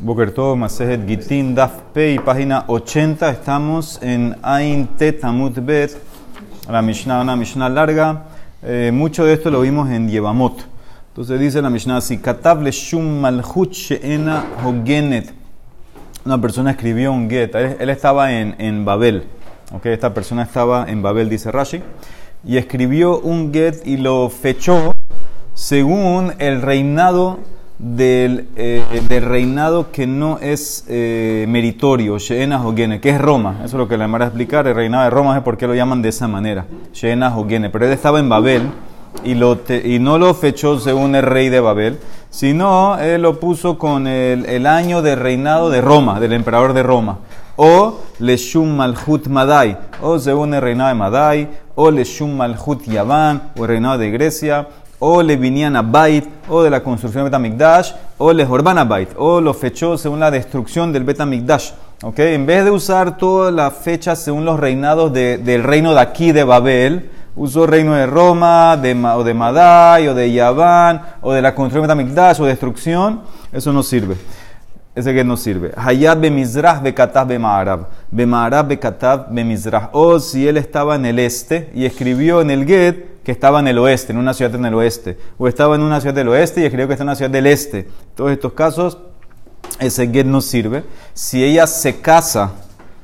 Bokertov, Masejet Gitin, Daf Pei, página 80. Estamos en Ain Tet Amut Bet, la Mishnah, una Mishnah larga. Eh, mucho de esto lo vimos en Yevamot. Entonces dice la Mishnah así: Katav le Shum Malchut Sheena Hogenet. Una persona escribió un get. Él, él estaba en, en Babel. Okay, esta persona estaba en Babel, dice Rashi. Y escribió un get y lo fechó según el reinado del, eh, del, reinado que no es eh, meritorio, Sheena Hogene, que es Roma. Eso es lo que le van a explicar. El reinado de Roma es por qué lo llaman de esa manera, Sheena Hogene. Pero él estaba en Babel y, lo y no lo fechó según el rey de Babel, sino él lo puso con el, el año de reinado de Roma, del emperador de Roma. O Leshum Malhut Madai, o según el reinado de Madai, o Leshum Malhut Yaván, o el reinado de Grecia, o le vinían a Bait, o de la construcción del Betamikdash, o le Jorban a Bait, o lo fechó según la destrucción del Betamikdash. ¿Okay? En vez de usar todas las fechas según los reinados de, del reino de aquí de Babel, usó el reino de Roma, de, o de Madai, o de Yaván, o de la construcción del Betamikdash, o destrucción, eso no sirve. Ese que no sirve. Hayat be Mizrah be Katav be Ma'arab. Be Ma'arab be Katav be Mizrah. O si él estaba en el este y escribió en el Get que estaba en el oeste, en una ciudad en el oeste. O estaba en una ciudad del oeste y escribió que está en una ciudad del este. Todos estos casos, ese Get no sirve. Si ella se casa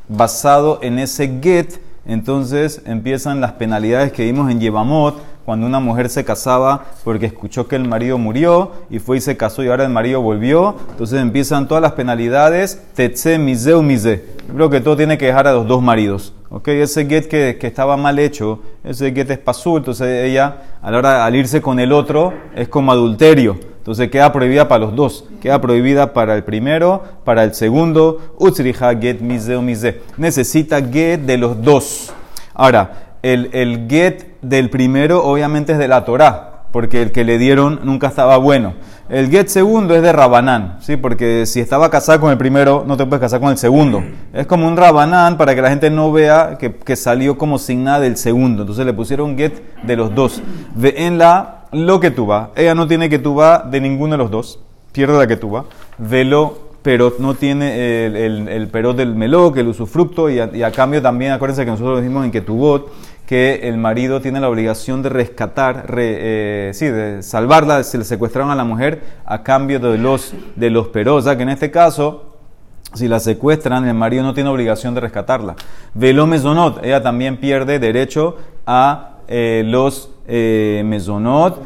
basado en ese Get, entonces empiezan las penalidades que vimos en Yevamot cuando una mujer se casaba porque escuchó que el marido murió y fue y se casó y ahora el marido volvió. Entonces empiezan todas las penalidades, tetse, mise. Yo creo que todo tiene que dejar a los dos maridos. ¿okay? Ese get que, que, estaba mal hecho, ese get es pasú, entonces ella a la hora de irse con el otro es como adulterio. Entonces queda prohibida para los dos. Queda prohibida para el primero, para el segundo. Utsriha get miseu, mise. Necesita get de los dos. Ahora, el, el get del primero obviamente es de la Torah, porque el que le dieron nunca estaba bueno. El get segundo es de Rabanán, ¿sí? porque si estaba casado con el primero, no te puedes casar con el segundo. Es como un Rabanán para que la gente no vea que, que salió como sin nada del segundo. Entonces le pusieron get de los dos. De, en la lo que tú va, ella no tiene que tú va de ninguno de los dos, pierde la que tú va. Velo pero no tiene el, el, el perot del meló, el usufructo, y a, y a, cambio también, acuérdense que nosotros dijimos en que tu que el marido tiene la obligación de rescatar, re, eh, sí, de salvarla, se le secuestraron a la mujer a cambio de los, de los peros, que en este caso, si la secuestran, el marido no tiene obligación de rescatarla. Velo mesonot, ella también pierde derecho a eh, los eh, mesonot,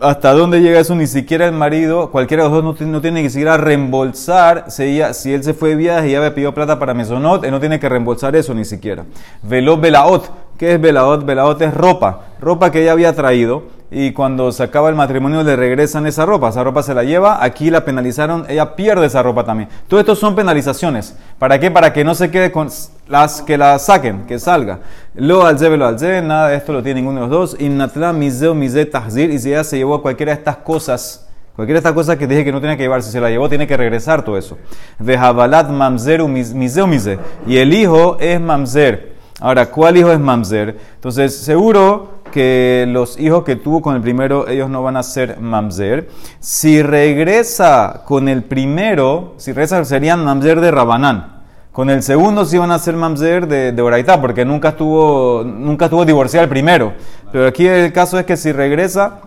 hasta dónde llega eso, ni siquiera el marido, cualquiera de los dos no, tiene que siquiera reembolsar, si, ella, él se fue de viaje y ella había pedido plata para mesonot, él no tiene que reembolsar eso ni siquiera. Veló velaot, ¿qué es velaot? Velaot es ropa, ropa que ella había traído y cuando se acaba el matrimonio le regresan esa ropa, esa ropa se la lleva, aquí la penalizaron, ella pierde esa ropa también. Todo esto son penalizaciones. ¿Para qué? Para que no se quede con las que la saquen, que salga. Lo alze, velo alze, nada de esto lo tiene ninguno de los dos. Innatla miseo mise tahzir, y si ella se llevó cualquiera de estas cosas, cualquiera de estas cosas que dije que no tenía que llevar, si se la llevó, tiene que regresar todo eso. Vejabalat mamzeru miseo mise, y el hijo es mamzer. Ahora, ¿cuál hijo es mamzer? Entonces, seguro que los hijos que tuvo con el primero, ellos no van a ser mamzer. Si regresa con el primero, si regresa, serían mamzer de Rabanán. Con el segundo sí van a ser mamzer de, de porque nunca estuvo, nunca estuvo divorciado el primero. Pero aquí el caso es que si regresa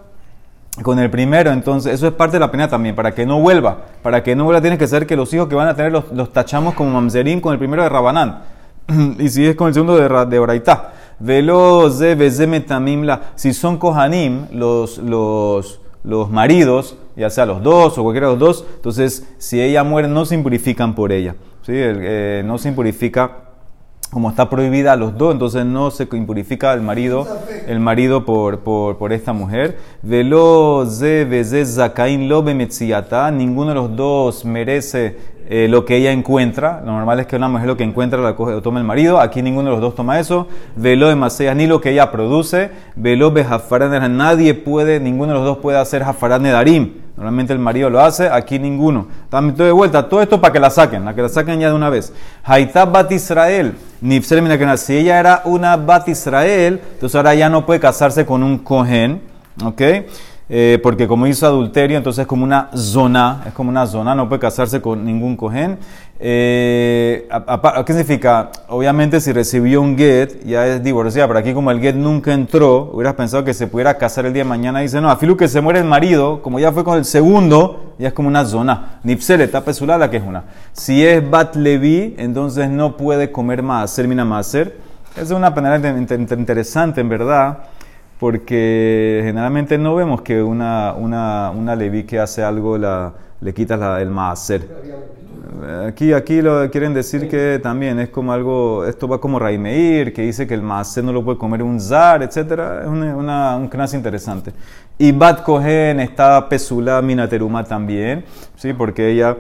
con el primero, entonces eso es parte de la pena también, para que no vuelva. Para que no vuelva tiene que ser que los hijos que van a tener los, los tachamos como mamzerín con el primero de Rabanán. y si es con el segundo de, de Oraitá. Velo tamimla. Si son kohanim, los, los, los maridos, ya sea los dos o cualquiera de los dos, entonces si ella muere no se impurifican por ella. ¿sí? Eh, no se impurifica como está prohibida a los dos, entonces no se impurifica el marido, el marido por, por, por esta mujer. Velo zakain lo ninguno de los dos merece eh, lo que ella encuentra. Lo normal es que una mujer lo que encuentra lo, coge, lo toma el marido. Aquí ninguno de los dos toma eso. Velo de Masea, ni lo que ella produce. Velo de Jafarán Nadie puede, ninguno de los dos puede hacer Jafarán de Darim. Normalmente el marido lo hace, aquí ninguno. También de vuelta, todo esto para que la saquen, la que la saquen ya de una vez. Haitab Bat Israel, si ella era una Bat Israel, entonces ahora ya no puede casarse con un Cohen, ¿ok? Eh, porque como hizo adulterio, entonces es como una zona, es como una zona, no puede casarse con ningún cohen. Eh, ¿Qué significa? Obviamente si recibió un get, ya es divorciada, pero aquí como el get nunca entró, hubieras pensado que se pudiera casar el día de mañana, dice, no, a filu que se muere el marido, como ya fue con el segundo, ya es como una zona. Nipsele, está pesulada que es una. Si es bat levi, entonces no puede comer más, termina más hacer. Es una penalidad interesante, en verdad, porque generalmente no vemos que una, una, una levi que hace algo la, le quita el maaser. Aquí, aquí lo quieren decir que también es como algo, esto va como Raimeir, que dice que el maaser no lo puede comer un zar, etc. Es una, un knas interesante. Y Bat Kohen está pesula minateruma también, ¿sí? porque ella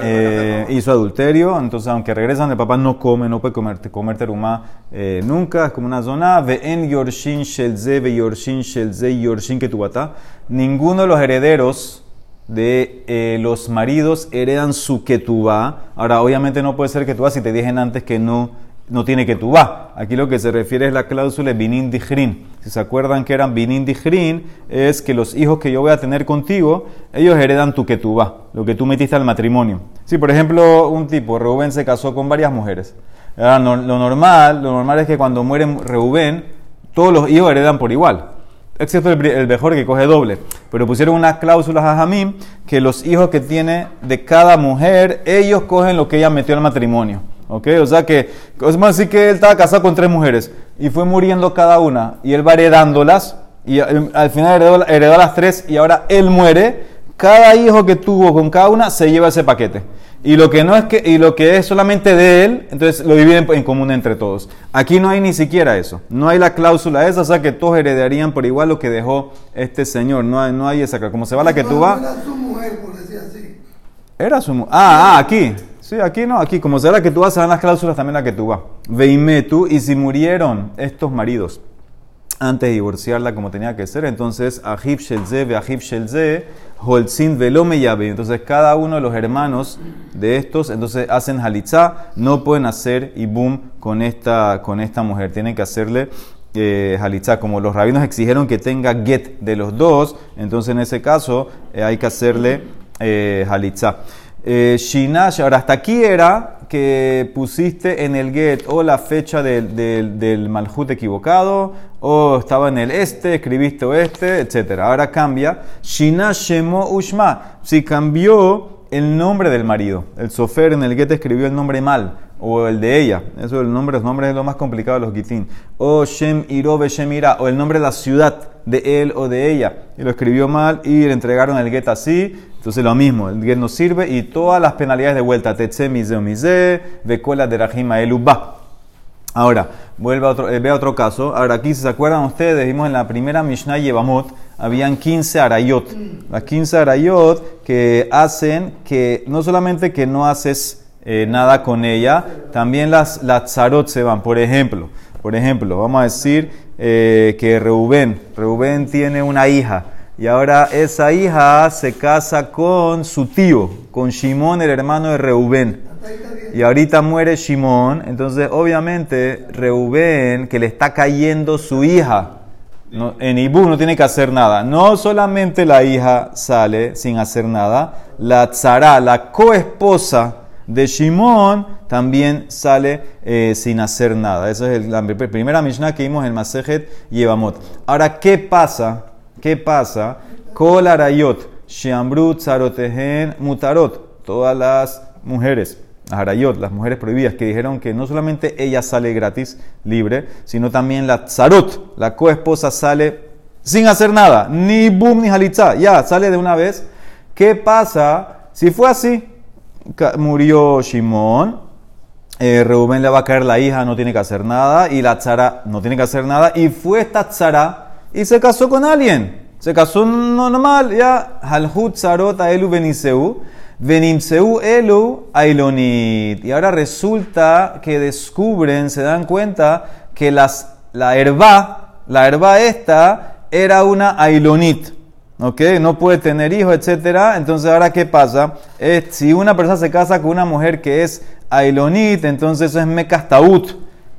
eh, hizo adulterio, entonces aunque regresan de papá no come, no puede comer, comer terumá eh, nunca, es como una zona. en yorshin shelze, ve yorshin shelze, yorshin ketubata. Ninguno de los herederos de eh, los maridos heredan su ketubá. Ahora, obviamente no puede ser ketubá si te dije antes que no no tiene que tú va. Aquí lo que se refiere es la cláusula binin dijrin. Si se acuerdan que eran binin dijrin, es que los hijos que yo voy a tener contigo, ellos heredan tu va, lo que tú metiste al matrimonio. Si, por ejemplo, un tipo, Reuben se casó con varias mujeres. lo normal, lo normal es que cuando muere Reuben, todos los hijos heredan por igual. Excepto el, mejor que coge doble. Pero pusieron unas cláusulas a Jamín que los hijos que tiene de cada mujer, ellos cogen lo que ella metió al matrimonio. ¿Ok? O sea que, es más así que él estaba casado con tres mujeres y fue muriendo cada una y él va heredándolas y al final heredó, heredó las tres y ahora él muere. Cada hijo que tuvo con cada una se lleva ese paquete. Y lo que no es que, y lo que es solamente de él, entonces lo dividen en común entre todos. Aquí no hay ni siquiera eso. No hay la cláusula esa, o sea que todos heredarían por igual lo que dejó este señor. No hay, no hay esa. Como se va la que tú vas. Era su mujer, por decir así. Era su mujer. Ah, ah, aquí. Sí, aquí no, aquí como será que tú vas dar las cláusulas también la que tú vas. tú y si murieron estos maridos antes de divorciarla como tenía que ser, entonces Ahib Shelze, Ahib Shelze, Holzin Velome Yabe. Entonces cada uno de los hermanos de estos, entonces hacen halitzá, no pueden hacer ibum con esta, con esta mujer, tienen que hacerle eh. Como los rabinos exigieron que tenga get de los dos, entonces en ese caso eh, hay que hacerle eh. Eh, Shinash, ahora hasta aquí era que pusiste en el get o la fecha del, del, malhut equivocado, o estaba en el este, escribiste oeste, etc. Ahora cambia. Shinash Shemo Ushma. Si cambió el nombre del marido. El sofer en el get escribió el nombre mal o el de ella. Eso el nombre, los nombres es lo más complicado de los gitín. O Shem Irobe Shemira, o el nombre de la ciudad de él o de ella. Y lo escribió mal y le entregaron el get así. Entonces lo mismo, el get no sirve y todas las penalidades de vuelta. Tetze mize mize, vekola de rajima elubá. Ahora, vuelve eh, a otro caso. Ahora aquí, si se acuerdan ustedes, vimos en la primera Mishnah Yevamot, habían 15 arayot. Las 15 arayot que hacen que no solamente que no haces eh, nada con ella, también las, las zarot se van. Por ejemplo, por ejemplo, vamos a decir eh, que Reubén, Reubén tiene una hija y ahora esa hija se casa con su tío, con Shimón, el hermano de Reubén. Y ahorita muere Shimón, entonces obviamente Reubén, que le está cayendo su hija, en Ibú no tiene que hacer nada. No solamente la hija sale sin hacer nada, la tzara, la coesposa de Shimón también sale eh, sin hacer nada. Esa es la primera Mishnah que vimos en Masejet Yevamot. Ahora, ¿qué pasa? ¿Qué pasa? Kol arayot, sheambrut, zarotehen, mutarot. Todas las mujeres, arayot, las mujeres prohibidas, que dijeron que no solamente ella sale gratis, libre, sino también la tzarot, la coesposa sale sin hacer nada, ni boom ni halitza, ya sale de una vez. ¿Qué pasa si fue así? murió Shimón, eh, Reuben le va a caer la hija, no tiene que hacer nada, y la tzara no tiene que hacer nada, y fue esta tzara y se casó con alguien. Se casó normal, ya, Halhut tzarot elu beniseu, venimseu elu ailonit. Y ahora resulta que descubren, se dan cuenta que las, la herba, la herba esta, era una ailonit. ¿ok? No puede tener hijos, etcétera. Entonces, ahora, ¿qué pasa? si una persona se casa con una mujer que es Ailonit, entonces eso es Mekastaut.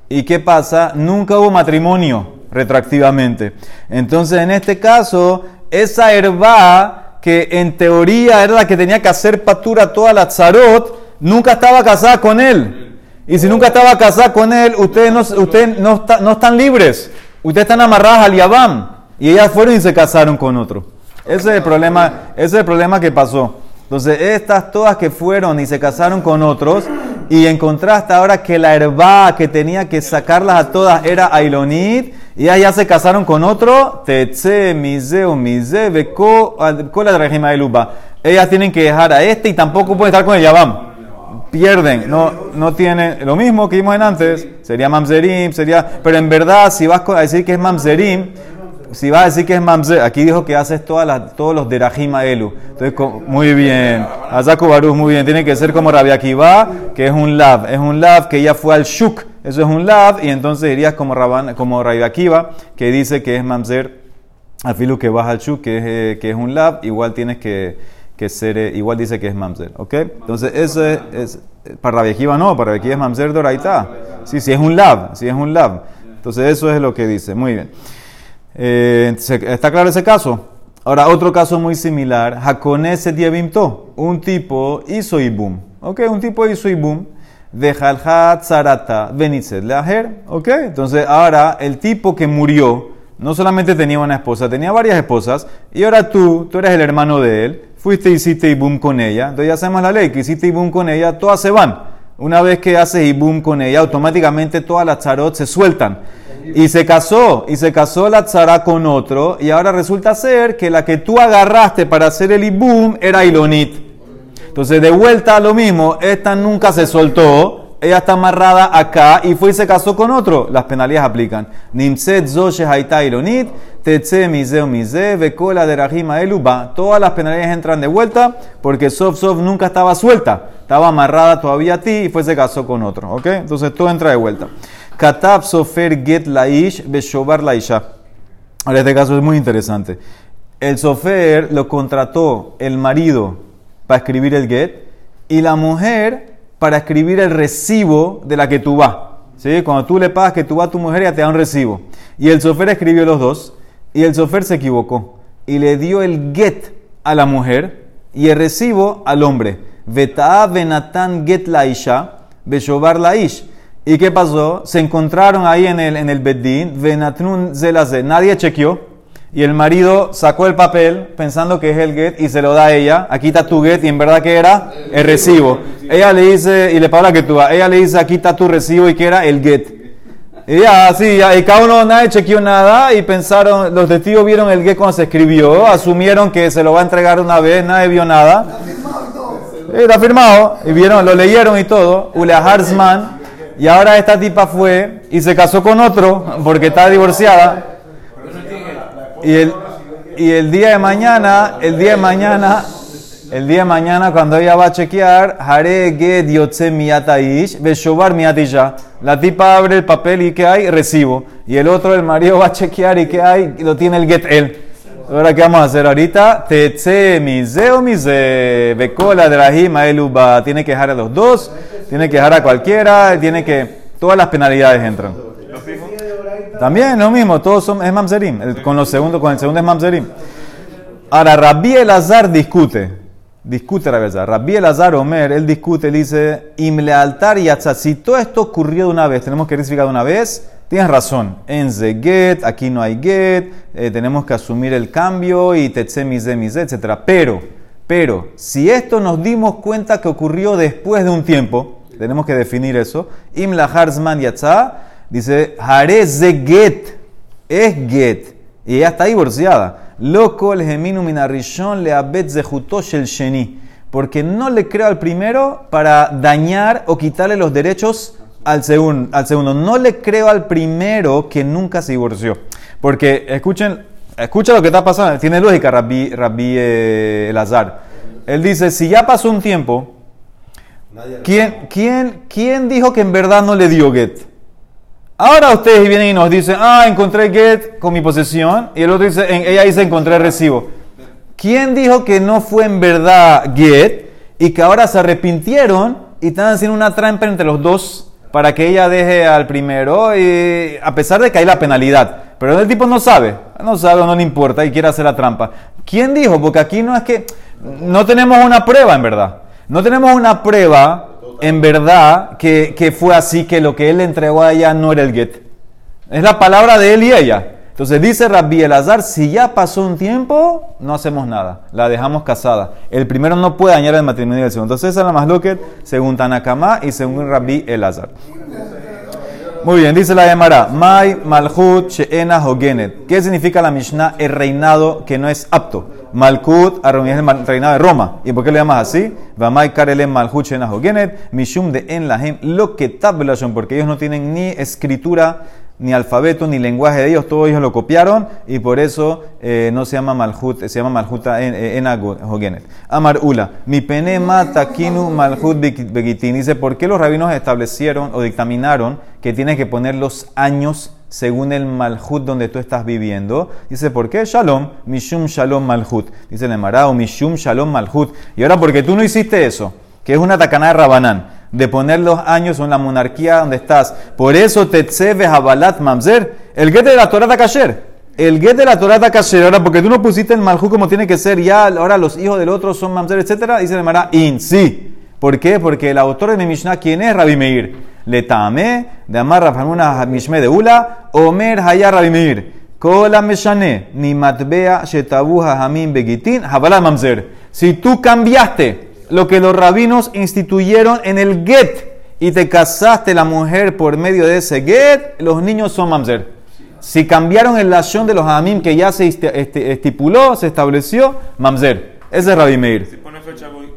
¿Y qué pasa? Nunca hubo matrimonio retroactivamente. Entonces, en este caso, esa herba que en teoría era la que tenía que hacer patura toda la tzarot, nunca estaba casada con él. Y si nunca estaba casada con él, ustedes no, ustedes no, no están libres. Ustedes están amarradas al Yabam. Y ellas fueron y se casaron con otro. Ese es el problema, ese es el problema que pasó. Entonces, estas todas que fueron y se casaron con otros, y en contraste ahora que la herba que tenía que sacarlas a todas era Ailonit, y ellas ya se casaron con otro, Tetse, Miseo, Mise, Beko, Cola de de Ellas tienen que dejar a este y tampoco pueden estar con el Yabam. Pierden, no, no tiene lo mismo que vimos en antes, sería Mamzerim, sería, pero en verdad, si vas a decir que es Mamzerim, si vas a decir que es mamzer, aquí dijo que haces todas las, todos los derajima elu. Entonces, muy bien. Azaku muy bien. Tiene que ser como Rabbi Akiva, que es un lav. Es un lav que ya fue al shuk. Eso es un lav. Y entonces dirías como, como Rabbi Akiva, que dice que es mamzer. Afilu que vas al shuk, que es, eh, un lav. Igual tienes que, ser, eh, igual dice que es mamzer. ¿Ok? Entonces, eso es, para Rabbi Akiva no, para Rabbi Akiva es mamzer doraita. Sí, sí es un lav. Sí es un lav. Entonces, eso es lo que dice. Muy bien. Eh, ¿Está claro ese caso? Ahora, otro caso muy similar. Hakonese dievimto. Un tipo hizo ibum. ¿Ok? Un tipo hizo ibum. De Jalhat Zarata Benitzet Leajer. ¿Ok? Entonces, ahora el tipo que murió no solamente tenía una esposa, tenía varias esposas. Y ahora tú, tú eres el hermano de él. Fuiste y hiciste ibum con ella. Entonces ya hacemos la ley que hiciste ibum con ella, todas se van. Una vez que haces ibum con ella, automáticamente todas las charot se sueltan. Y se casó, y se casó la tzara con otro, y ahora resulta ser que la que tú agarraste para hacer el ibum era Ilonit. Entonces, de vuelta a lo mismo, esta nunca se soltó, ella está amarrada acá y fue y se casó con otro. Las penalidades aplican. Nimset zoshe haita ilonit, tetse miseo mise, vekola de rajima eluba. Todas las penalidades entran de vuelta porque Sof Sof nunca estaba suelta. Estaba amarrada todavía a ti y fue y se casó con otro. ¿Ok? Entonces todo entra de vuelta. Katab sofer get laish beshobar laisha. Ahora este caso es muy interesante. El sofer lo contrató el marido para escribir el get y la mujer para escribir el recibo de la que tú vas. ¿Sí? Cuando tú le pagas que tú vas a tu mujer, ya te da un recibo. Y el sofer escribió los dos y el sofer se equivocó y le dio el get a la mujer y el recibo al hombre. Veta venatan get laisha beshobar laish. ¿Y qué pasó? Se encontraron ahí en el, en el Beddin, Venatnun Zelaze. Nadie chequeó. Y el marido sacó el papel pensando que es el get y se lo da a ella. Aquí está tu get y en verdad que era el recibo. Ella le dice, y le paga que tú ella le dice, aquí está tu recibo y que era el get. Y ya, sí, y cada uno, nadie chequeó nada y pensaron, los testigos vieron el get cuando se escribió, asumieron que se lo va a entregar una vez, nadie vio nada. Está firmado, y vieron, lo leyeron y todo. Ule Harzman y ahora esta tipa fue y se casó con otro porque está divorciada. Y el, y el día de mañana, el día de mañana, el día de mañana cuando ella va a chequear, Hare get yotze miyataish, beshobar miyatisha. La tipa abre el papel y ¿qué hay? Recibo. Y el otro, el marido, va a chequear y ¿qué hay? Lo tiene el get él. Ahora, ¿qué vamos a hacer ahorita? Tetse mise o mise. Becola de eluba. Tiene que dejar a los dos, tiene que dejar a cualquiera, tiene que. Todas las penalidades entran. También lo mismo, todos son, es mamzerim. con, los segundos, con el segundo es mamzerim. Ahora, Rabbi Elazar discute. Discute Rabbi Elazar. Rabbi Elazar Omer, él discute, él dice: Imle altar y Si todo esto ocurrió de una vez, tenemos que verificar de una vez Tienes razón, en get, aquí no hay get, eh, tenemos que asumir el cambio y tetse mise etc. Pero, pero, si esto nos dimos cuenta que ocurrió después de un tiempo, tenemos que definir eso. Im la harzman yatza, dice, hare ze get, es get, y ella está divorciada. Loco el geminu minarishon le abet zehutosh el sheni, porque no le creo al primero para dañar o quitarle los derechos al, segundo, al segundo. No le creo al primero que nunca se divorció. Porque escuchen, escucha lo que está pasando. Tiene lógica Rabbi, Rabbi eh, Elazar. Él dice, si ya pasó un tiempo, ¿quién, quién, ¿quién dijo que en verdad no le dio get? Ahora ustedes vienen y nos dicen, ah, encontré get con mi posesión. Y el otro dice, ella dice, encontré recibo. ¿Quién dijo que no fue en verdad get y que ahora se arrepintieron y están haciendo una trampa entre los dos para que ella deje al primero, y, a pesar de que hay la penalidad. Pero el tipo no sabe, no sabe no le importa y quiere hacer la trampa. ¿Quién dijo? Porque aquí no es que no tenemos una prueba en verdad. No tenemos una prueba en verdad que, que fue así, que lo que él le entregó a ella no era el get. Es la palabra de él y ella. Entonces dice Rabbi Elazar, si ya pasó un tiempo, no hacemos nada, la dejamos casada. El primero no puede dañar el matrimonio del segundo. Entonces esa es la loca según Tanakama y según Rabbi Elazar. Muy bien, dice la Gemara, Mai Malchut Sheena Hogenet. ¿Qué significa la Mishnah? El reinado que no es apto. Malkut es el reinado de Roma. ¿Y por qué le llamas así? Vamai Karele Malchut Sheena Hogenet. Mishum de En Lahem. Lo que porque ellos no tienen ni escritura ni alfabeto, ni lenguaje de ellos, todos ellos lo copiaron y por eso eh, no se llama Malhut, se llama Malhut en, en Hogenet. Amar Ula, mi penema takinu Malhut begitin. Dice, ¿por qué los rabinos establecieron o dictaminaron que tienes que poner los años según el Malhut donde tú estás viviendo? Dice, ¿por qué? Shalom, Mishum Shalom Malhut. Dice el Emara, Mishum Shalom Malhut. Y ahora, porque tú no hiciste eso, que es una tacana de Rabanán de poner los años en la monarquía donde estás. Por eso te a balat mamzer. El get de la Torah kasher. El get de la Torah kasher. Ahora, porque tú no pusiste el maljú como tiene que ser, ya ahora los hijos del otro son mamzer, etcétera, dice Mara in sí. ¿Por qué? Porque el autor de mi Mishnah, ¿quién es? Rabbi Meir. Le tame, de amar Rafamuna Mishme de Ula, Omer Hayar Rabbi Meir. Kola Meshane, ni matbea shetabuha hamim begitin, habalat mamzer. Si tú cambiaste lo que los rabinos instituyeron en el get y te casaste la mujer por medio de ese get, los niños son mamzer. Si cambiaron el lashon de los amim que ya se este, estipuló, se estableció, mamzer. Ese es Rabbi Meir. Si pone fecha voy.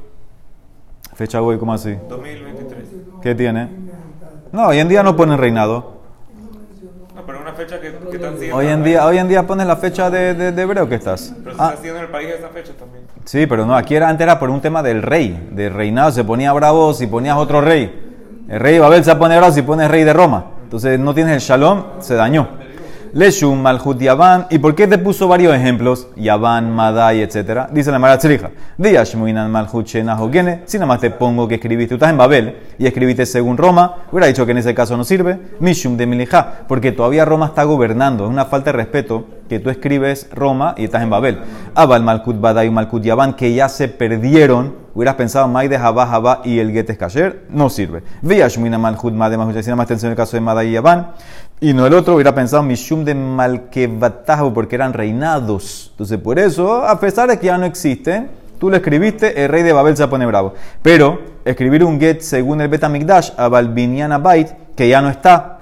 Fecha voy, ¿cómo así? 2023. ¿Qué tiene? No, hoy en día no ponen reinado. Una fecha que, que están siguiendo. Hoy en día, hoy en día pones la fecha de, de, de hebreo que estás. Pero se Ah, está haciendo en el país esa fecha también. Sí, pero no, aquí era, antes era por un tema del rey, del reinado, se ponía bravo si ponías otro rey. El rey de Babel se pone bravo si pones rey de Roma. Entonces no tienes el shalom, se dañó. Leshum, Malhut, Yaván. ¿Y por qué te puso varios ejemplos? Yaván, Madai, etc. Dice la Mara Tzrija. Diashmuinan Malhut, Shenahogene. Si nada más te pongo que escribiste, tú estás en Babel y escribiste según Roma, hubiera dicho que en ese caso no sirve. Mishum de Milija. Porque todavía Roma está gobernando. Es una falta de respeto que tú escribes Roma y estás en Babel. Abal, Malkut, Badai, Malkut, Yaván, que ya se perdieron. Hubieras pensado Mai de Jabá, Jabá y el Get es Kasher, no sirve. Viashmuina Malhut, Madai, Malhut, si nada más enseño el caso de Madai y Yaván. Y no el otro hubiera pensado Mishum de Malkevatahu, porque eran reinados. Entonces, por eso, a pesar de que ya no existen, tú lo escribiste, el rey de Babel se pone bravo. Pero, escribir un get según el Betamigdash, a Balbiniana Bait, que ya no está,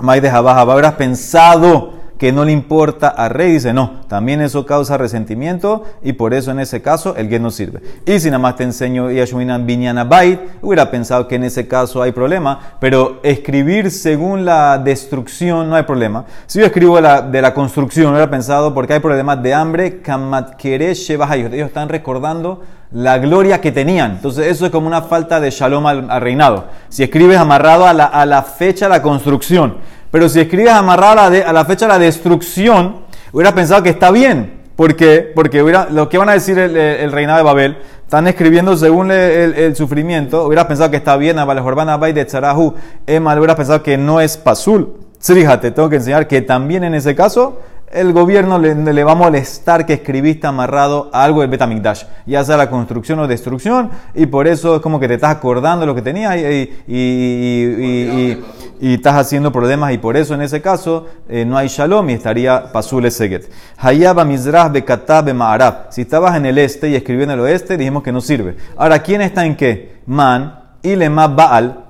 Mai de habrás pensado que no le importa al rey, dice no, también eso causa resentimiento y por eso en ese caso el get no sirve. Y si nada más te enseño Yashminan Binyana Bait, hubiera pensado que en ese caso hay problema, pero escribir según la destrucción no hay problema. Si yo escribo de la construcción, hubiera pensado porque hay problemas de hambre, Kamatkere ellos están recordando la gloria que tenían. Entonces eso es como una falta de shalom al, al reinado. Si escribes amarrado a la, a la fecha de la construcción, pero si escribes amarrado a la, fecha de la destrucción, hubiera pensado que está bien. ¿Por qué? Porque hubiera, lo que van a decir el, el- reinado de Babel, están escribiendo según el, sufrimiento, hubiera pensado que está bien, Abal Jorbana Bay de Tzarahu, Emal, hubiera pensado que no es pasul. Fíjate, tengo que enseñar que también en ese caso el gobierno le, va a molestar que escribiste amarrado algo del Betamigdash, ya sea la construcción o destrucción, y por eso es como que te estás acordando de lo que tenías y, y- estás haciendo problemas, y por eso en ese caso eh, no hay shalom y estaría pasul seget. Hayaba mizrah bekatá bema'arab. Si estabas en el este y escribió en el oeste, dijimos que no sirve. Ahora, ¿quién está en qué? Man, ilema baal,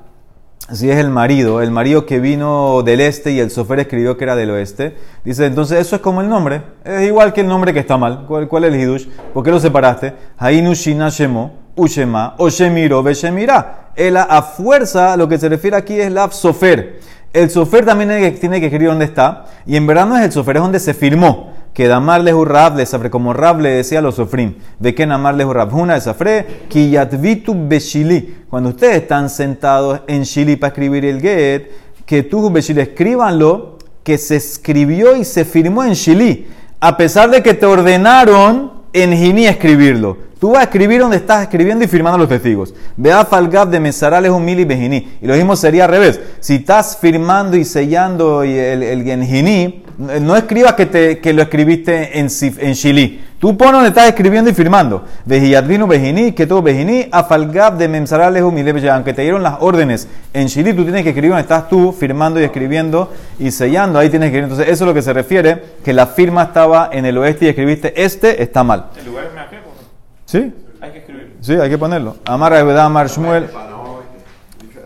si es el marido, el marido que vino del este y el sofer escribió que era del oeste, dice, entonces eso es como el nombre, es igual que el nombre que está mal. ¿Cuál, cuál es el hidush? ¿Por qué lo separaste? Hainu shemo, ushema, o shemiro, beshemira. El a fuerza, lo que se refiere aquí es la sofer. El sofer también tiene que escribir dónde está, y en verdad no es el sofer, es donde se firmó. Que damar lehu rab le safre, como rab le decía a los sofrim. De que namar lehu rabhuna de safre, ki yatvitu beshili. Cuando ustedes están sentados en Shili para escribir el get, que tú beshili escríbanlo, que se escribió y se firmó en Shili. A pesar de que te ordenaron en Gini escribirlo. Tú vas a escribir donde estás escribiendo y firmando los testigos. Vea falgab de mesarales un mili bejiní. Y lo mismo sería al revés. Si estás firmando y sellando el, el genjiní, no escribas que, te, que lo escribiste en, en Chile. Tú pones donde estás escribiendo y firmando. Vejiyadvinu bejiní, que todo bejiní, afalgab de memsarales mili bejiní. Aunque te dieron las órdenes en Chile, tú tienes que escribir donde estás tú firmando y escribiendo y sellando. Ahí tienes que escribir. Entonces, eso es lo que se refiere, que la firma estaba en el oeste y escribiste este, está mal. El lugar. ¿Sí? Hay que escribir. Sí, hay que ponerlo. Amar Ayvedá, Amar Shmuel.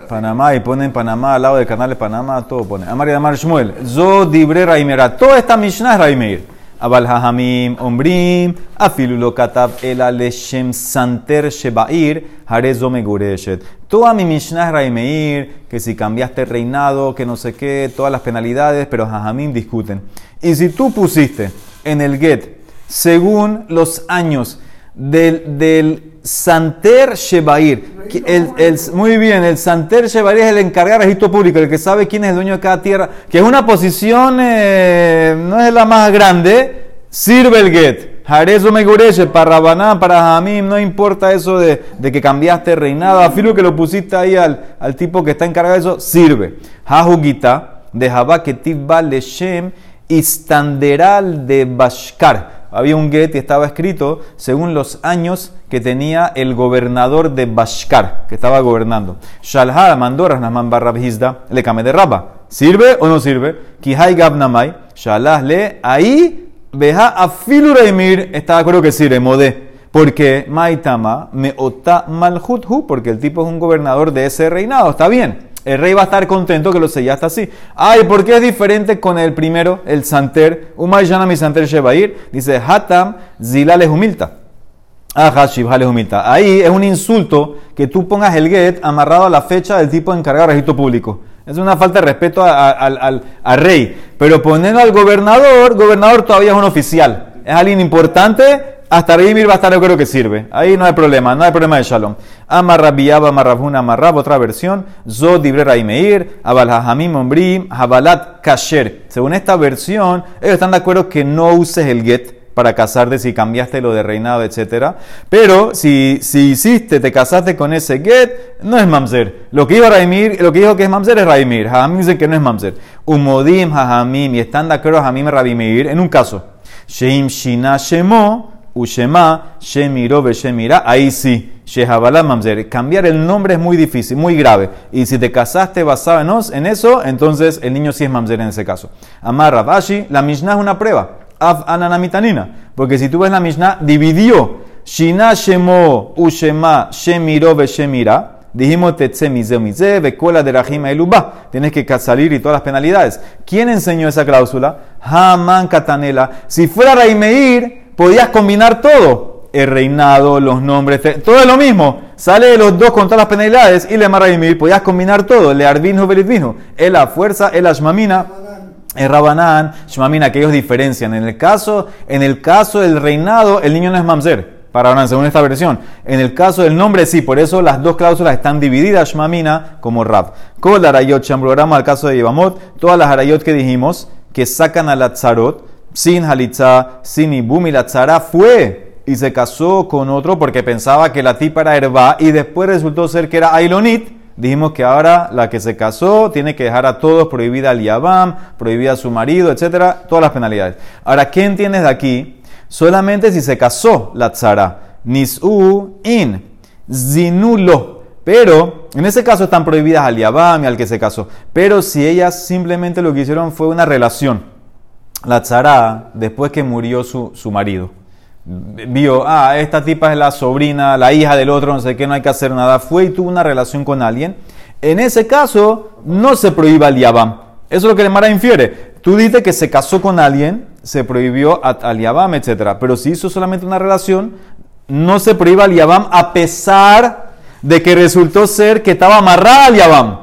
Panamá, y ponen Panamá al lado del canal de Panamá, todo pone. Amar y Amar Shmuel. Zo dibre Raimera. Toda esta Mishnah es Raimeir. Abal Hahamim, Ombrim, Afilu lo katab el aleshem santer shebair, harezo megureshet. Toda mi Mishnah es Raimeir, que si cambiaste reinado, que no sé qué, todas las penalidades, pero Hahamim discuten. Y si tú pusiste en el get, según los años del, del Santer Shebair. El, el- muy bien, el Santer Shebair es el encargado de registro público, el que sabe quién es el dueño de cada tierra, que es una posición, eh, no es la más grande, sirve el get. Jarezo Megureche, para Rabanán, para Hamim, no importa eso de, de que cambiaste reinado, afilo que lo pusiste ahí al, al tipo que está encargado de eso, sirve. Hajugita, de Jabá Ketiv Leshem, Istanderal de Bashkar. Había un get y estaba escrito según los años que tenía el gobernador de Bashkar, que estaba gobernando. Shalha mandó Rasnaman Barrab Hizda, le came de Rabba. ¿Sirve o no sirve? Kihai Gabnamai, Shalah le, ahí, Beja Afilu Reimir, está de acuerdo que sirve, modé. Porque Maitama me ota malhuthu, porque el tipo es un gobernador de ese reinado, está bien. El rey va a estar contento que lo sellaste así. Ay, ¿por qué es diferente con el primero, el santer? Umayana mi santer Shebair. Dice, Hatam zilales humilta. Shibhales humilta. Ahí es un insulto que tú pongas el get amarrado a la fecha del tipo encargado de registro público. Es una falta de respeto al rey. Pero ponerlo al gobernador, gobernador todavía es un oficial. Es alguien importante, hasta Reimir va a estar, yo creo que sirve. Ahí no hay problema, no hay problema de shalom. Amarrabiaba, amarrabuna, amarrab, otra versión. Zod, dibre Raimeir, abal hajamim, ombrim, habalat kasher. Según esta versión, ellos están de acuerdo que no uses el get para casarte si cambiaste lo de reinado, etc. Pero si, si hiciste, te casaste con ese get, no es mamzer. Lo que, iba Raimir, lo que dijo que es mamzer es Raimir. Jajamim dice que no es mamzer. Umodim, jajamim, y están de acuerdo jajamim y Rabimeir en un caso. Sheim shina shemo, ushema, shemiro, shemira, ahí sí. Shehabala mamzer. Cambiar el nombre es muy difícil, muy grave. Y si te casaste basado en, eso, entonces el niño sí es mamzer en ese caso. Amar Rabashi, la Mishnah es una prueba. Av ananamitanina. Porque si tú ves la Mishnah, dividió. Shina shemo, ushema, shemiro, shemira. Dijimos mize vekola de rajima eluba. Tienes que salir y todas las penalidades. ¿Quién enseñó esa cláusula? Haman Katanela. Si fuera Reimeir, podías combinar todo. El reinado, los nombres, te- todo es lo mismo. Sale de los dos con todas las penalidades y le Raimir, podías combinar todo. Le arvinjo velitvinjo. El la fuerza, el ashmamina. Es Rabanán, Shmamina, que ellos diferencian. En el caso, en el caso del reinado, el niño no es mamzer. Para Rabanán, según esta versión. En el caso del nombre, sí. Por eso las dos cláusulas están divididas, Shmamina como Rab. Kol Arayot, Shambrorama, al caso de Yevamot, todas las Arayot que dijimos, que sacan a la Tzarot, sin Halitza, sin Ibum, y la Tzara fue y se casó con otro porque pensaba que la tipa era Herba y después resultó ser que era Ailonit. Dijimos que ahora la que se casó tiene que dejar a todos prohibida al Yabam, prohibida a su marido, etcétera, todas las penalidades. Ahora, ¿qué entiendes de aquí? Solamente si se casó la tzara. Nis'u in. Zinulo. Pero, en ese caso están prohibidas al Yabam y al que se casó. Pero si ellas simplemente lo que hicieron fue una relación. La tzara, después que murió su, su marido vio, ah, esta tipa es la sobrina, la hija del otro, no sé qué, no hay que hacer nada, fue y tuvo una relación con alguien, en ese caso no se prohíba el yabam. Eso es lo que Mara infiere. Tú dices que se casó con alguien, se prohibió al yabam, etc. Pero si hizo solamente una relación, no se prohíba el yabam a pesar de que resultó ser que estaba amarrada al yabam.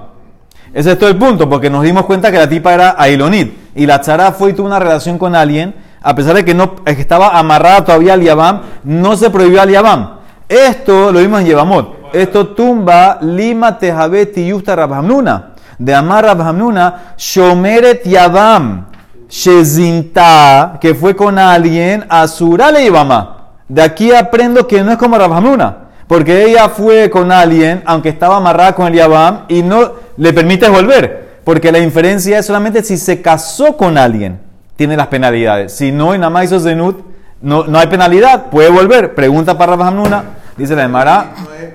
Ese es todo el punto, porque nos dimos cuenta que la tipa era Ailonit. Y la tzara fue y tuvo una relación con alguien, a pesar de que no estaba amarrada todavía al Yabam, no se prohibió al Yabam. Esto lo vimos en Yevamot. Esto tumba Lima Tehabet y Yusta Rabhamnuna. De Amar Rabhamnuna, Shomeret Yabam, Shezinta, que fue con alguien, Azurale Yabama. De aquí aprendo que no es como Rabhamuna. Porque ella fue con alguien, aunque estaba amarrada con el Yabam, y no le permite volver. Porque la inferencia es solamente si se casó con alguien, tiene las penalidades. Si no, y nada más hizo Zenut, no, no hay penalidad, puede volver. Pregunta para Rabhamuna, dice la Emara, No es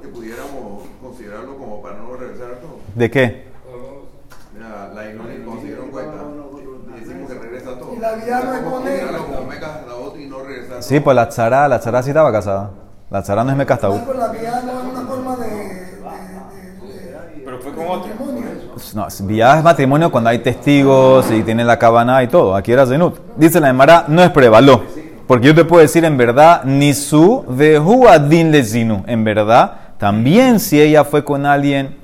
que pudiéramos considerarlo como para no regresar todo. ¿de qué? Mira, la Inoni consiguieron cuenta. Y decimos que regresa todo. Y la vida no es con él. Sí, pues la tzara, la tzara sí estaba casada. La tzara no es Mekastaú. Con la vida no es una forma de, de, de- de- Pero fue con otro. No, viaje es matrimonio cuando hay testigos y tiene la cabana y todo. Aquí era Zenut. Dice la Emara, no es prueba. Porque yo te puedo decir en verdad, ni su de huadin zinu. En verdad, también si ella fue con alguien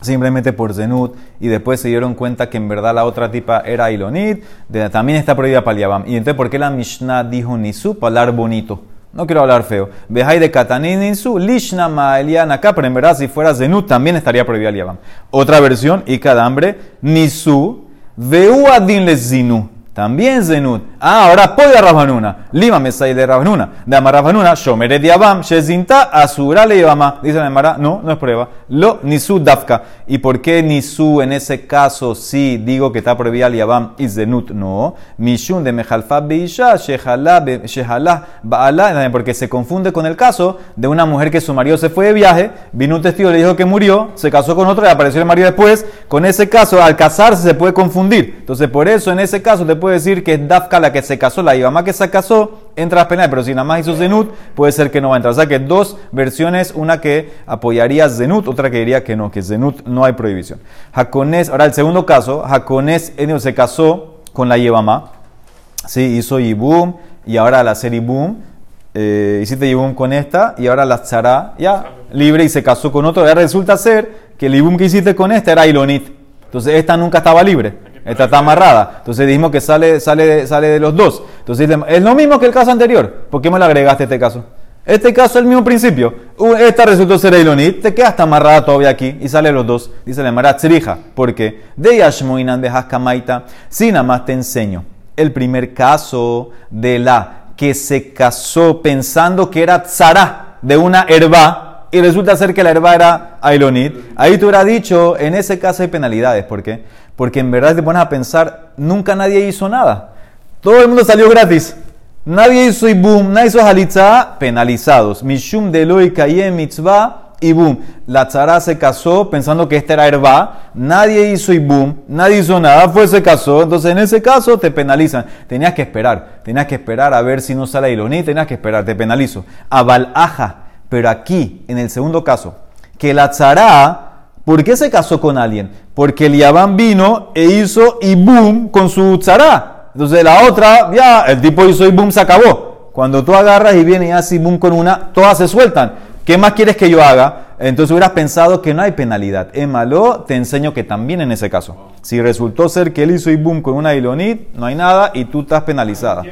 simplemente por Zenut y después se dieron cuenta que en verdad la otra tipa era Ilonit, de- también está prohibida para el. Y entonces, ¿por qué la Mishnah dijo Nisu? Para hablar bonito. No quiero hablar feo. Bejai de Katanin Nisu, Lishna Maelian acá, pero en verdad si fuera Zenut también estaría prohibida el Yabam. Otra versión, y Kadambre, Nisu, Veuadin le Zinu. También Zenut. Ah, ahora puede Rabanuna. Lima me sale de Rabanuna. De Amar Rabanuna, Shomere de Abam, Shezinta, Asura le. Dice la Emara, no, no es prueba. Lo Nisu Dafka. ¿Y por qué Nisu en ese caso sí digo que está prohibida Yabam y Zenut no? Mishun de Mejalfa Beisha, Shehala Baala, porque se confunde con el caso de una mujer que su marido se fue de viaje, vino un testigo, le dijo que murió, se casó con otro y apareció el marido después. Con ese caso, al casarse se puede confundir. Entonces, por eso en ese caso puede decir que es Dafka la que se casó, la Yabama que se casó, entra a las penales, pero si nada más hizo Zenut, puede ser que no va a entrar. O sea que dos versiones, una que apoyaría Zenut, otra que diría que no, que Zenut no hay prohibición. Jaconés, ahora el segundo caso, Jaconés se casó con la Yebamá, sí, hizo Yibum, y ahora al hacer Yibum, eh, hiciste Yibum con esta, y ahora la Tzara, ya, libre, y se casó con otro. Ahora resulta ser que el Yibum que hiciste con esta era Ilonit. Entonces esta nunca estaba libre. Esta está amarrada. Entonces dijimos que sale, sale, sale de los dos. Entonces es lo mismo que el caso anterior. ¿Por qué me lo agregaste este caso? Este caso es el mismo principio. Uh, Esta resultó ser Ilonit, te quedas amarrada todavía aquí y sale los dos. Dice la Mara Tzrija, porque de Yashmoinan de Haskamaita, si nada más te enseño el primer caso de la que se casó pensando que era tzara de una herba y resulta ser que la herba era Ailonit. Ahí tú hubieras dicho, en ese caso hay penalidades. ¿Por qué? Porque en verdad te pones a pensar, nunca nadie hizo nada. Todo el mundo salió gratis. Nadie hizo ibum, nadie hizo halitza, penalizados. Mishum de kayem mitzvah y boom. La tzara se casó pensando que esta era herba. Nadie hizo ibum, nadie hizo nada, fue se casó. Entonces en ese caso te penalizan. Tenías que esperar, tenías que esperar a ver si no sale Ilonit, tenías que esperar, te penalizo. Abal aja. Pero aquí, en el segundo caso, que la tzara ¿Por qué se casó con alguien? Porque el Yabán vino e hizo ibum con su tzara. Entonces la otra, ya, el tipo hizo ibum, se acabó. Cuando tú agarras y vienes y haces ibum con una, todas se sueltan. ¿Qué más quieres que yo haga? Entonces hubieras pensado que no hay penalidad. Emalo, te enseño que también en ese caso. Si resultó ser que él hizo ibum con una ilonit, no hay nada y tú estás penalizada.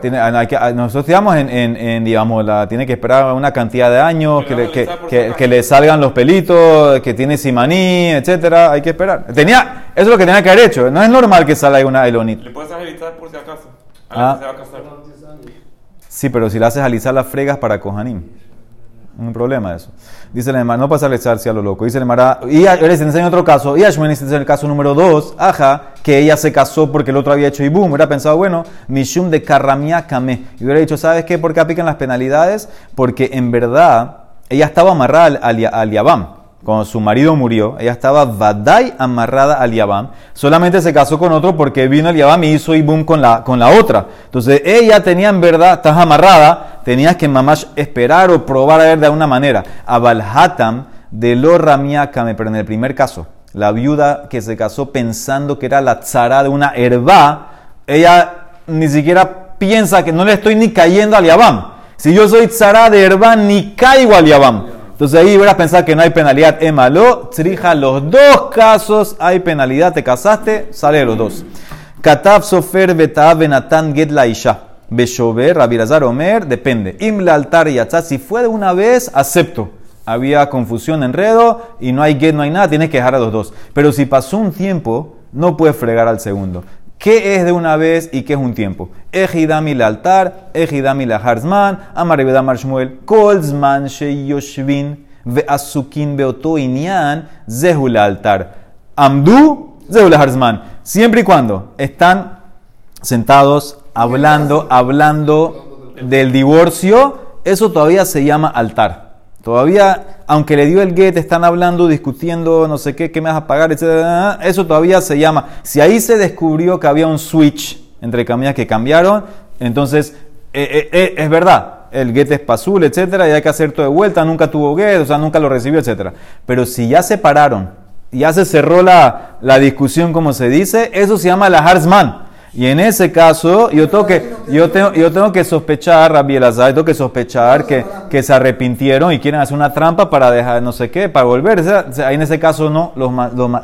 Tiene- hay que- nosotros digamos en, en, en, digamos, la, tiene que esperar una cantidad de años, que le, que, que- que le salgan los pelitos, que tiene simaní, etcétera, hay que esperar. Tenía, eso es lo que tenía que haber hecho. No es normal que salga una elonit. Le puedes habilitar por si acaso. A Ah. la que se va a casar. Sí, pero si le haces alisar las fregas para Kohanim. Un problema eso. Dice la Emara, no pasa a alisarse a lo loco. Dice la Emara, y les enseño otro caso. Y en el caso número 2, aja, que ella se casó porque el otro había hecho ibum. Hubiera pensado, bueno, Mishum de Karramia Kame. Y hubiera dicho, ¿sabes qué? ¿Por qué aplican las penalidades? Porque en verdad ella estaba amarrada al, al, al Yabam. Cuando su marido murió, ella estaba vadai amarrada al Yabam. Solamente se casó con otro porque vino el Yabam y hizo ibum con la, con la otra. Entonces ella tenía en verdad, estás amarrada, tenías que mamash esperar o probar a ver de alguna manera. Abalhatam de lo ramiakame, pero en el primer caso, la viuda que se casó pensando que era la tzara de una herba, ella ni siquiera piensa que no le estoy ni cayendo al Yabam. Si yo soy tzara de herba, ni caigo al Yabam. Entonces ahí hubieras pensado que no hay penalidad. Emalo, trija, los dos casos hay penalidad. Te casaste, sale los dos. Katav sofer betav benatan get la isha. Beshover, Rabirazar Omer, depende. Imla altar y. Si fue de una vez, acepto. Había confusión, enredo y no hay get, no hay nada. Tienes que dejar a los dos. Pero si pasó un tiempo, no puedes fregar al segundo. ¿Qué es de una vez y qué es un tiempo? Ejidami el altar, ejidami la harzman, amaribeda marshmuel, kolzman sheyoshvin, ve asukin beoto inyan, zehul altar. Amdu, zehul harzman. Siempre y cuando están sentados hablando, hablando del divorcio, eso todavía se llama altar. Todavía, aunque le dio el get, están hablando, discutiendo, no sé qué, qué me vas a pagar, etc. Eso todavía se llama. Si ahí se descubrió que había un switch entre camisas que cambiaron, entonces eh, eh, eh, es verdad. El get es pasul, etcétera, y hay que hacer todo de vuelta. Nunca tuvo get, o sea, nunca lo recibió, etcétera. Pero si ya se pararon, ya se cerró la, la discusión, como se dice, eso se llama la Harzman. Y en ese caso, yo tengo que, yo tengo, yo tengo que sospechar, Rabbi Elazar, tengo que sospechar que, que se arrepintieron y quieren hacer una trampa para dejar no sé qué, para volver. O sea, en ese caso no, los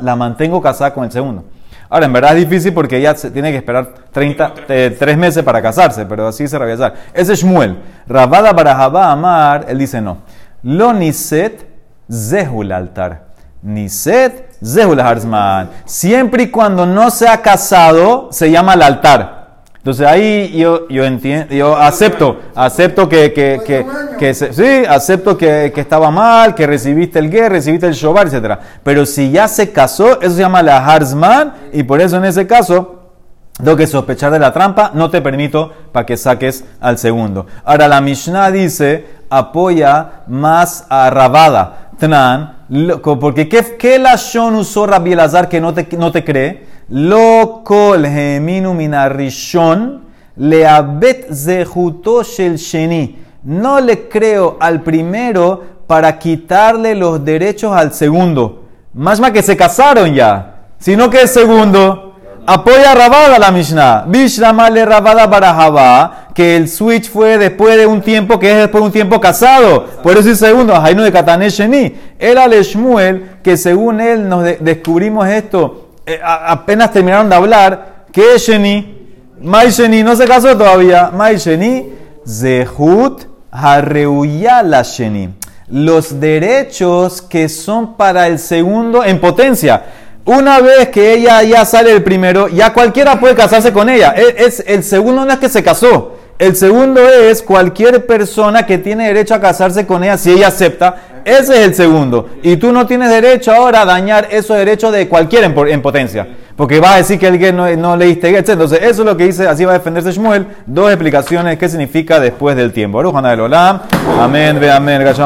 la mantengo casada con el segundo. Ahora, en verdad es difícil porque ella se tiene que esperar 30, eh, tres meses para casarse, pero así dice Rabbi Elazar. Ese es Shmuel. Rabada Barajabá Amar, él dice no. Lo niset zehul altar. Niset zehul harzman. Siempre y cuando no se ha casado, se llama el altar. Entonces ahí yo, yo entiendo, yo acepto, acepto que, que, que, que sí, acepto que estaba mal, que recibiste el guer, recibiste el shobar, etc. Pero si ya se casó, eso se llama la harzman, y por eso en ese caso, tengo que sospechar de la trampa, no te permito para que saques al segundo. Ahora la Mishnah dice, apoya más a Rabada, Tnan, porque ¿qué, qué Lashon usó Rabbi Elazar que no te, no te cree? Lo kol geminu minarishon leabet zehuto shel sheni. No le creo al primero para quitarle los derechos al segundo. Más más que se casaron ya, sino que el segundo apoya Rabada la Mishnah. Bishlama le Rabada Barajaba, que el switch fue después de un tiempo, que es después de un tiempo casado. Por eso el segundo, Hainu de Katané Sheni. Era el Shmuel, que según él nos de- descubrimos esto, eh, apenas terminaron de hablar, que es Sheni. Mai Sheni, no se casó todavía. Mai Sheni, Zehut la Sheni. Los derechos que son para el segundo en potencia. Una vez que ella ya sale el primero, ya cualquiera puede casarse con ella. Es, el segundo no es que se casó. El segundo es cualquier persona que tiene derecho a casarse con ella si ella acepta. Ese es el segundo. Y tú no tienes derecho ahora a dañar esos derechos de cualquiera en, po- en potencia. Porque vas a decir que que no, no leíste get. Entonces, eso es lo que dice, así va a defenderse Shmuel. Dos explicaciones qué significa después del tiempo. Baruch Hanay Olam. Amén, ve amén.